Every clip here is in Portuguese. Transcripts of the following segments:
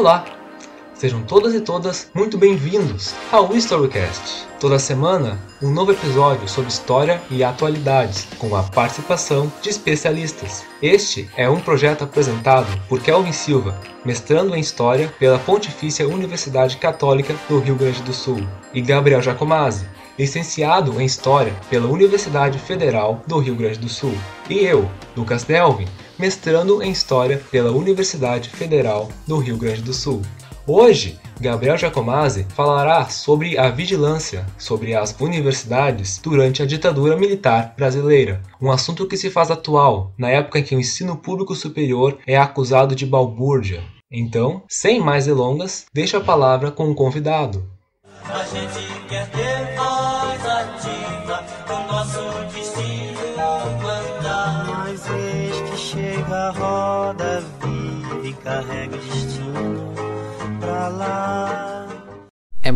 Olá! Sejam todas e todas muito bem-vindos ao Historycast. Toda semana, um novo episódio sobre história e atualidades, com a participação de especialistas. Este é um projeto apresentado por Kelvin Silva, mestrando em História pela Pontifícia Universidade Católica do Rio Grande do Sul, e Gabriel Jacomazzi, licenciado em História pela Universidade Federal do Rio Grande do Sul. E eu, Lucas Delvin, mestrando em História pela Universidade Federal do Rio Grande do Sul. Hoje, Gabriel Jacomazzi falará sobre a vigilância sobre as universidades durante a ditadura militar brasileira, um assunto que se faz atual na época em que o ensino público superior é acusado de balbúrdia. Então, sem mais delongas, deixo a palavra com o convidado. A gente quer ter voz ativa, nosso carrega o destino pra lá.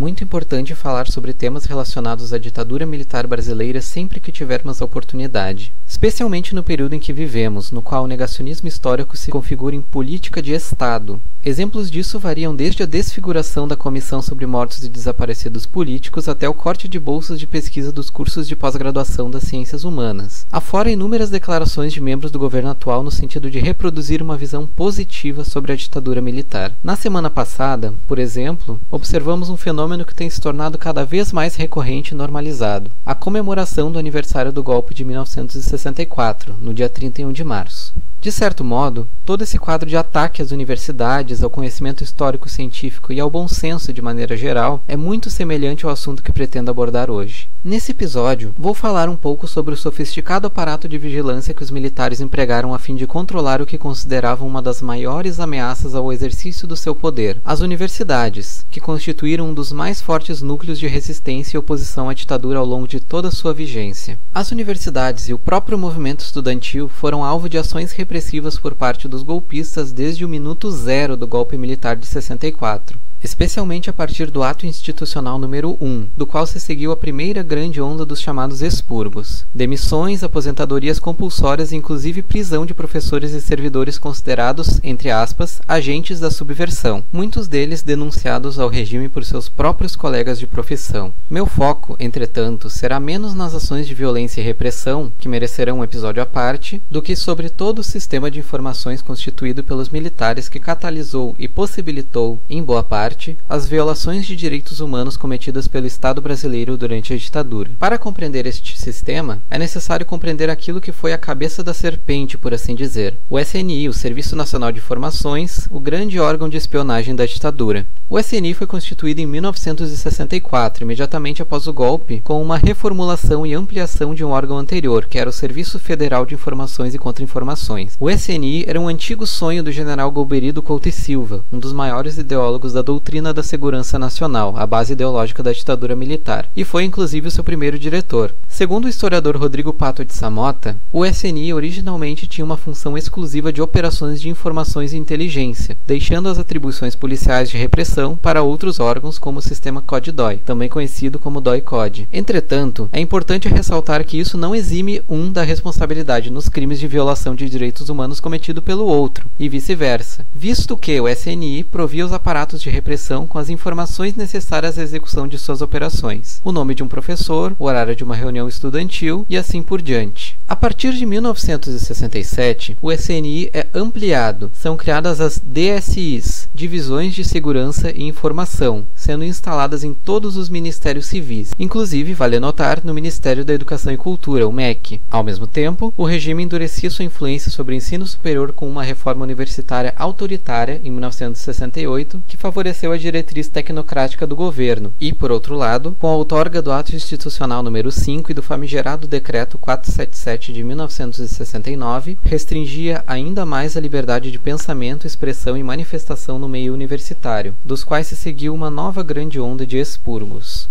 Muito importante falar sobre temas relacionados à ditadura militar brasileira sempre que tivermos a oportunidade, especialmente no período em que vivemos, no qual o negacionismo histórico se configura em política de Estado. Exemplos disso variam desde a desfiguração da Comissão sobre Mortos e Desaparecidos Políticos até o corte de bolsas de pesquisa dos cursos de pós-graduação das ciências humanas, afora inúmeras declarações de membros do governo atual no sentido de reproduzir uma visão positiva sobre a ditadura militar. Na semana passada, por exemplo, observamos um fenômeno que tem se tornado cada vez mais recorrente e normalizado: a comemoração do aniversário do golpe de 1964, no dia 31 de março. De certo modo, todo esse quadro de ataque às universidades, ao conhecimento histórico científico e ao bom senso de maneira geral é muito semelhante ao assunto que pretendo abordar hoje. Nesse episódio, vou falar um pouco sobre o sofisticado aparato de vigilância que os militares empregaram a fim de controlar o que consideravam uma das maiores ameaças ao exercício do seu poder, as universidades, que constituíram um dos mais fortes núcleos de resistência e oposição à ditadura ao longo de toda sua vigência. As universidades e o próprio movimento estudantil foram alvo de ações repressivas por parte dos golpistas desde o minuto zero do golpe militar de 64 especialmente a partir do ato institucional número 1, do qual se seguiu a primeira grande onda dos chamados expurgos. Demissões, aposentadorias compulsórias e inclusive prisão de professores e servidores considerados, entre aspas, agentes da subversão, muitos deles denunciados ao regime por seus próprios colegas de profissão. Meu foco, entretanto, será menos nas ações de violência e repressão, que merecerão um episódio à parte, do que sobre todo o sistema de informações constituído pelos militares que catalisou e possibilitou, em boa parte, parte, as violações de direitos humanos cometidas pelo Estado brasileiro durante a ditadura. Para compreender este sistema, é necessário compreender aquilo que foi a cabeça da serpente, por assim dizer. O SNI, o Serviço Nacional de Informações, o grande órgão de espionagem da ditadura. O SNI foi constituído em 1964, imediatamente após o golpe, com uma reformulação e ampliação de um órgão anterior, que era o Serviço Federal de Informações e Contra-Informações. O SNI era um antigo sonho do general Golbery Couto e Silva, um dos maiores ideólogos da doutrina doutrina da segurança nacional, a base ideológica da ditadura militar, e foi inclusive o seu primeiro diretor. Segundo o historiador Rodrigo Pato de Samota, o SNI originalmente tinha uma função exclusiva de operações de informações e inteligência, deixando as atribuições policiais de repressão para outros órgãos como o sistema COD-DOI, também conhecido como DOI-COD. Entretanto, é importante ressaltar que isso não exime um da responsabilidade nos crimes de violação de direitos humanos cometido pelo outro, e vice-versa, visto que o SNI provia os aparatos de repressão com as informações necessárias à execução de suas operações, o nome de um professor, o horário de uma reunião estudantil e assim por diante. A partir de 1967, o SNI é ampliado. São criadas as DSIs, Divisões de Segurança e Informação, sendo instaladas em todos os ministérios civis, inclusive, vale notar, no Ministério da Educação e Cultura, o MEC. Ao mesmo tempo, o regime endurecia sua influência sobre o ensino superior com uma reforma universitária autoritária em 1968, que favoreceu a diretriz tecnocrática do governo, e, por outro lado, com a outorga do Ato Institucional número 5 e do famigerado Decreto 477 de 1969, restringia ainda mais a liberdade de pensamento, expressão e manifestação no meio universitário, dos quais se seguiu uma nova grande onda de expurgos.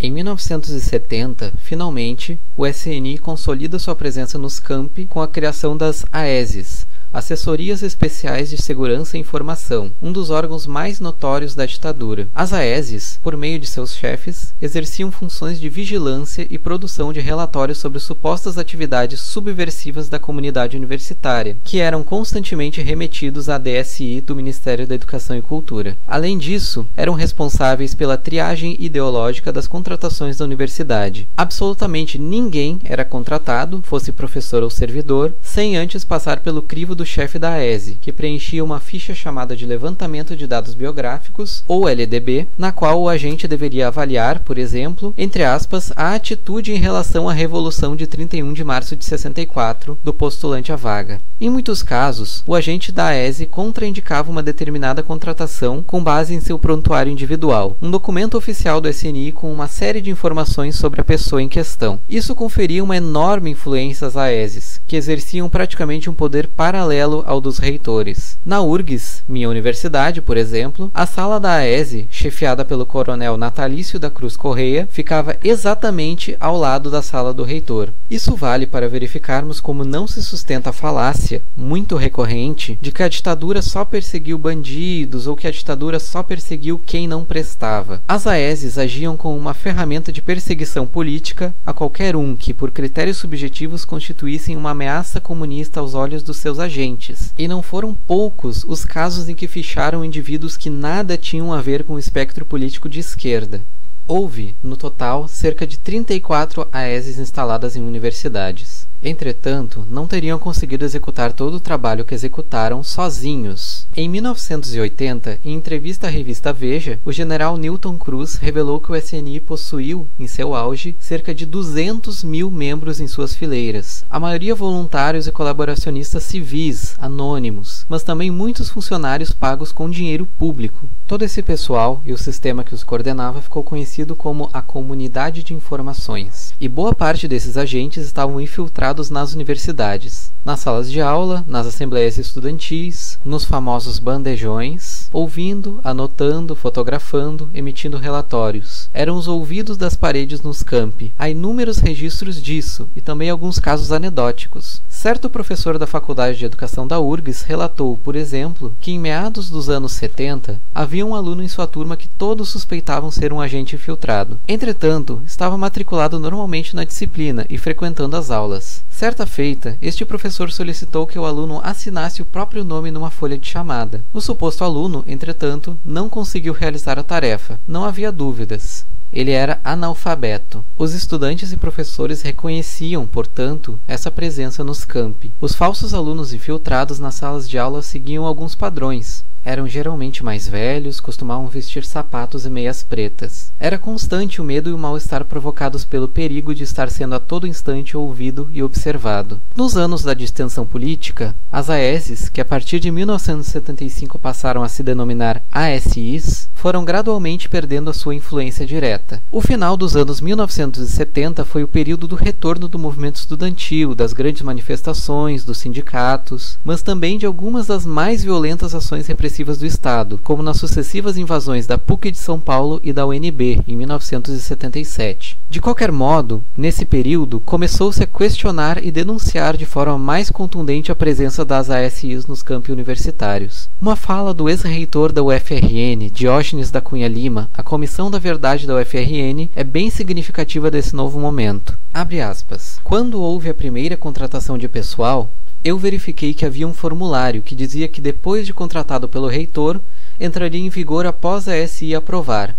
Em 1970, finalmente, o SNI consolida sua presença nos campi com a criação das AESES, Assessorias Especiais de Segurança e Informação, um dos órgãos mais notórios da ditadura. As AESs, por meio de seus chefes, exerciam funções de vigilância e produção de relatórios sobre supostas atividades subversivas da comunidade universitária, que eram constantemente remetidos à DSI do Ministério da Educação e Cultura. Além disso, eram responsáveis pela triagem ideológica das contratações da universidade. Absolutamente ninguém era contratado, fosse professor ou servidor, sem antes passar pelo crivo do chefe da AESE, que preenchia uma ficha chamada de Levantamento de Dados Biográficos, ou LDB, na qual o agente deveria avaliar, por exemplo, entre aspas, a atitude em relação à Revolução de 31 de março de 64 do postulante à vaga. Em muitos casos, o agente da AESE contraindicava uma determinada contratação com base em seu prontuário individual, um documento oficial do SNI com uma série de informações sobre a pessoa em questão. Isso conferia uma enorme influência às AESes, que exerciam praticamente um poder paralelo ao dos reitores. Na URGS, minha universidade, por exemplo, a sala da AESE, chefiada pelo coronel Natalício da Cruz Correia, ficava exatamente ao lado da sala do reitor. Isso vale para verificarmos como não se sustenta a falácia, muito recorrente, de que a ditadura só perseguiu bandidos ou que a ditadura só perseguiu quem não prestava. As AESes agiam como uma ferramenta de perseguição política a qualquer um que, por critérios subjetivos, constituíssem uma ameaça comunista aos olhos dos seus agentes. E não foram poucos os casos em que ficharam indivíduos que nada tinham a ver com o espectro político de esquerda. Houve, no total, cerca de 34 AESs instaladas em universidades. Entretanto, não teriam conseguido executar todo o trabalho que executaram sozinhos. Em 1980, em entrevista à revista Veja, o general Newton Cruz revelou que o SNI possuiu, em seu auge, cerca de 200 mil membros em suas fileiras, a maioria voluntários e colaboracionistas civis, anônimos, mas também muitos funcionários pagos com dinheiro público. Todo esse pessoal e o sistema que os coordenava ficou conhecido como a Comunidade de Informações, e boa parte desses agentes estavam infiltrados nas universidades, nas salas de aula, nas assembleias estudantis, nos famosos bandejões, ouvindo, anotando, fotografando, emitindo relatórios. Eram os ouvidos das paredes nos campi. Há inúmeros registros disso e também alguns casos anedóticos. Certo professor da Faculdade de Educação da URGS relatou, por exemplo, que em meados dos anos 70 havia um aluno em sua turma que todos suspeitavam ser um agente infiltrado. Entretanto, estava matriculado normalmente na disciplina e frequentando as aulas. Certa feita, este professor solicitou que o aluno assinasse o próprio nome numa folha de chamada. O suposto aluno, entretanto, não conseguiu realizar a tarefa. Não havia dúvidas. Ele era analfabeto. Os estudantes e professores reconheciam, portanto, essa presença nos campi. Os falsos alunos infiltrados nas salas de aula seguiam alguns padrões. Eram geralmente mais velhos, costumavam vestir sapatos e meias pretas. Era constante o medo e o mal-estar provocados pelo perigo de estar sendo a todo instante ouvido e observado. Nos anos da distensão política, as AESs, que a partir de 1975 passaram a se denominar ASIs, foram gradualmente perdendo a sua influência direta. O final dos anos 1970 foi o período do retorno do movimento estudantil, das grandes manifestações, dos sindicatos, mas também de algumas das mais violentas ações repressivas do Estado, como nas sucessivas invasões da PUC de São Paulo e da UNB em 1977. De qualquer modo, nesse período, começou-se a questionar e denunciar de forma mais contundente a presença das ASIs nos campi universitários. Uma fala do ex-reitor da UFRN, Diógenes da Cunha Lima, à Comissão da Verdade da UFRN, é bem significativa desse novo momento. Abre aspas. Quando houve a primeira contratação de pessoal, eu verifiquei que havia um formulário que dizia que depois de contratado pelo reitor, entraria em vigor após a SI aprovar.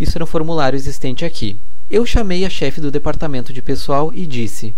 Isso era um formulário existente aqui. Eu chamei a chefe do departamento de pessoal e disse: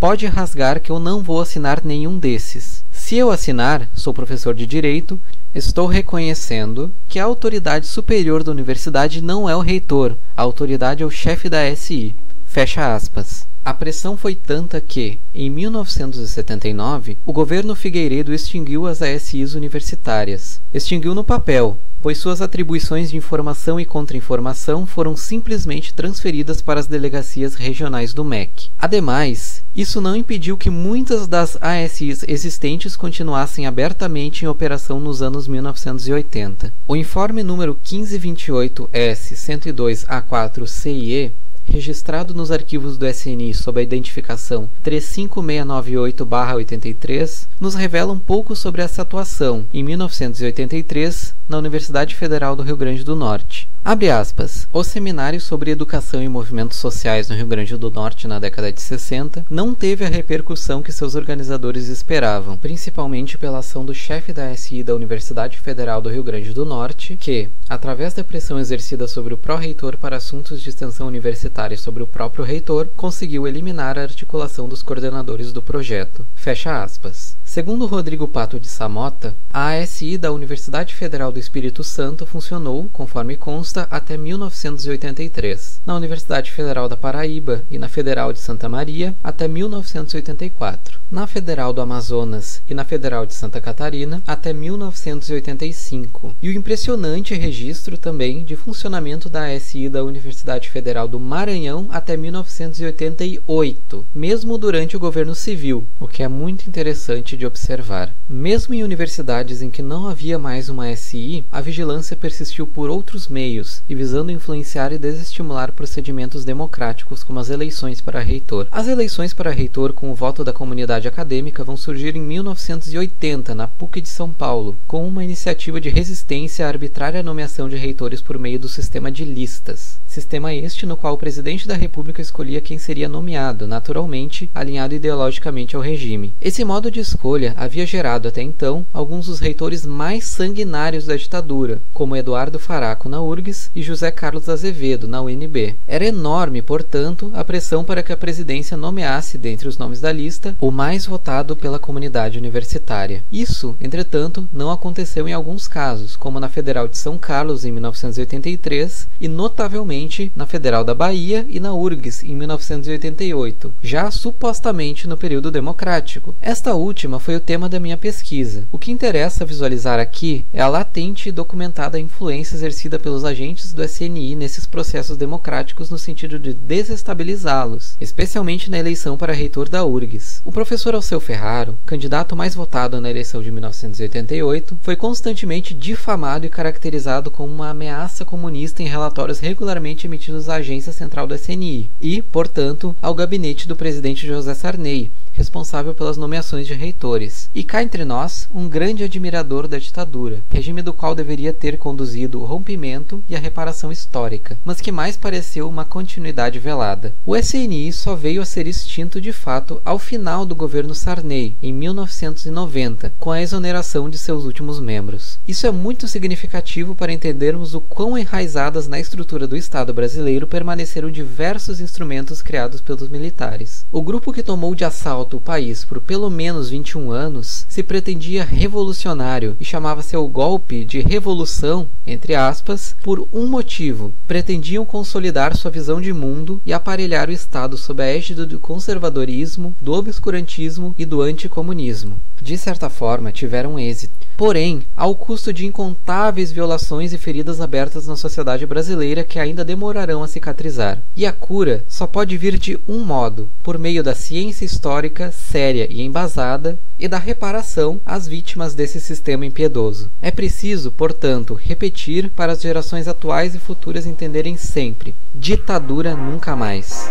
Pode rasgar que eu não vou assinar nenhum desses. Se eu assinar, sou professor de direito, estou reconhecendo que a autoridade superior da universidade não é o reitor, a autoridade é o chefe da SI. Fecha aspas. A pressão foi tanta que, em 1979, o governo Figueiredo extinguiu as ASIs universitárias. Extinguiu no papel, pois suas atribuições de informação e contra-informação foram simplesmente transferidas para as delegacias regionais do MEC. Ademais, isso não impediu que muitas das ASIs existentes continuassem abertamente em operação nos anos 1980. O informe número 1528S-102A4-CIE registrado nos arquivos do SNI sob a identificação 35698-83, nos revela um pouco sobre essa atuação, em 1983, na Universidade Federal do Rio Grande do Norte. Abre aspas. O seminário sobre educação e movimentos sociais no Rio Grande do Norte na década de 60 não teve a repercussão que seus organizadores esperavam, principalmente pela ação do chefe da SI da Universidade Federal do Rio Grande do Norte, que, através da pressão exercida sobre o pró-reitor para assuntos de extensão universitária e sobre o próprio reitor, conseguiu eliminar a articulação dos coordenadores do projeto. Fecha aspas. Segundo Rodrigo Pato de Samota, a ASI da Universidade Federal do Espírito Santo funcionou, conforme consta, até 1983, na Universidade Federal da Paraíba e na Federal de Santa Maria até 1984, na Federal do Amazonas e na Federal de Santa Catarina até 1985, e o impressionante registro também de funcionamento da ASI da Universidade Federal do Maranhão até 1988, mesmo durante o governo civil, o que é muito interessante de observar. Mesmo em universidades em que não havia mais uma SI, a vigilância persistiu por outros meios e visando influenciar e desestimular procedimentos democráticos como as eleições para reitor. As eleições para reitor com o voto da comunidade acadêmica vão surgir em 1980 na PUC de São Paulo, com uma iniciativa de resistência à arbitrária nomeação de reitores por meio do sistema de listas. Sistema este no qual o presidente da República escolhia quem seria nomeado, naturalmente alinhado ideologicamente ao regime. Esse modo de escolha havia gerado até então alguns dos reitores mais sanguinários da ditadura, como Eduardo Faraco na URGS e José Carlos Azevedo na UNB. Era enorme, portanto, a pressão para que a presidência nomeasse dentre os nomes da lista o mais votado pela comunidade universitária. Isso, entretanto, não aconteceu em alguns casos, como na Federal de São Carlos em 1983 e notavelmente na Federal da Bahia e na URGS em 1988, já supostamente no período democrático. Esta última foi o tema da minha pesquisa. O que interessa visualizar aqui é a latente e documentada influência exercida pelos agentes do SNI nesses processos democráticos no sentido de desestabilizá-los, especialmente na eleição para reitor da URGS. O professor Alceu Ferraro, candidato mais votado na eleição de 1988, foi constantemente difamado e caracterizado como uma ameaça comunista em relatórios regularmente emitidos à agência central do SNI e, portanto, ao gabinete do presidente José Sarney, responsável pelas nomeações de reitores, e cá entre nós, um grande admirador da ditadura, regime do qual deveria ter conduzido o rompimento e a reparação histórica, mas que mais pareceu uma continuidade velada. O SNI só veio a ser extinto de fato ao final do governo Sarney, em 1990, com a exoneração de seus últimos membros. Isso é muito significativo para entendermos o quão enraizadas na estrutura do Estado brasileiro permaneceram diversos instrumentos criados pelos militares. O grupo que tomou de assalto o país por pelo menos 21 anos se pretendia revolucionário e chamava seu golpe de revolução, entre aspas, por um motivo. Pretendiam consolidar sua visão de mundo e aparelhar o Estado sob a égide do conservadorismo, do obscurantismo e do anticomunismo. De certa forma, tiveram êxito. Porém, ao custo de incontáveis violações e feridas abertas na sociedade brasileira que ainda demorarão a cicatrizar. E a cura só pode vir de um modo: por meio da ciência histórica séria e embasada e da reparação às vítimas desse sistema impiedoso. É preciso, portanto, repetir para as gerações atuais e futuras entenderem sempre: ditadura nunca mais.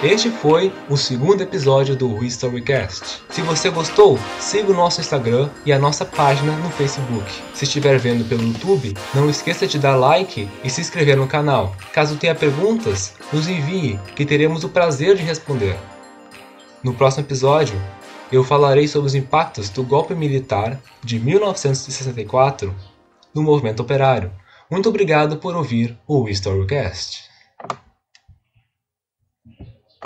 Este foi o segundo episódio do Historycast. Se você gostou, siga o nosso Instagram e a nossa página no Facebook. Se estiver vendo pelo YouTube, não esqueça de dar like e se inscrever no canal. Caso tenha perguntas, nos envie, que teremos o prazer de responder. No próximo episódio, eu falarei sobre os impactos do golpe militar de 1964 no movimento operário. Muito obrigado por ouvir o Historycast.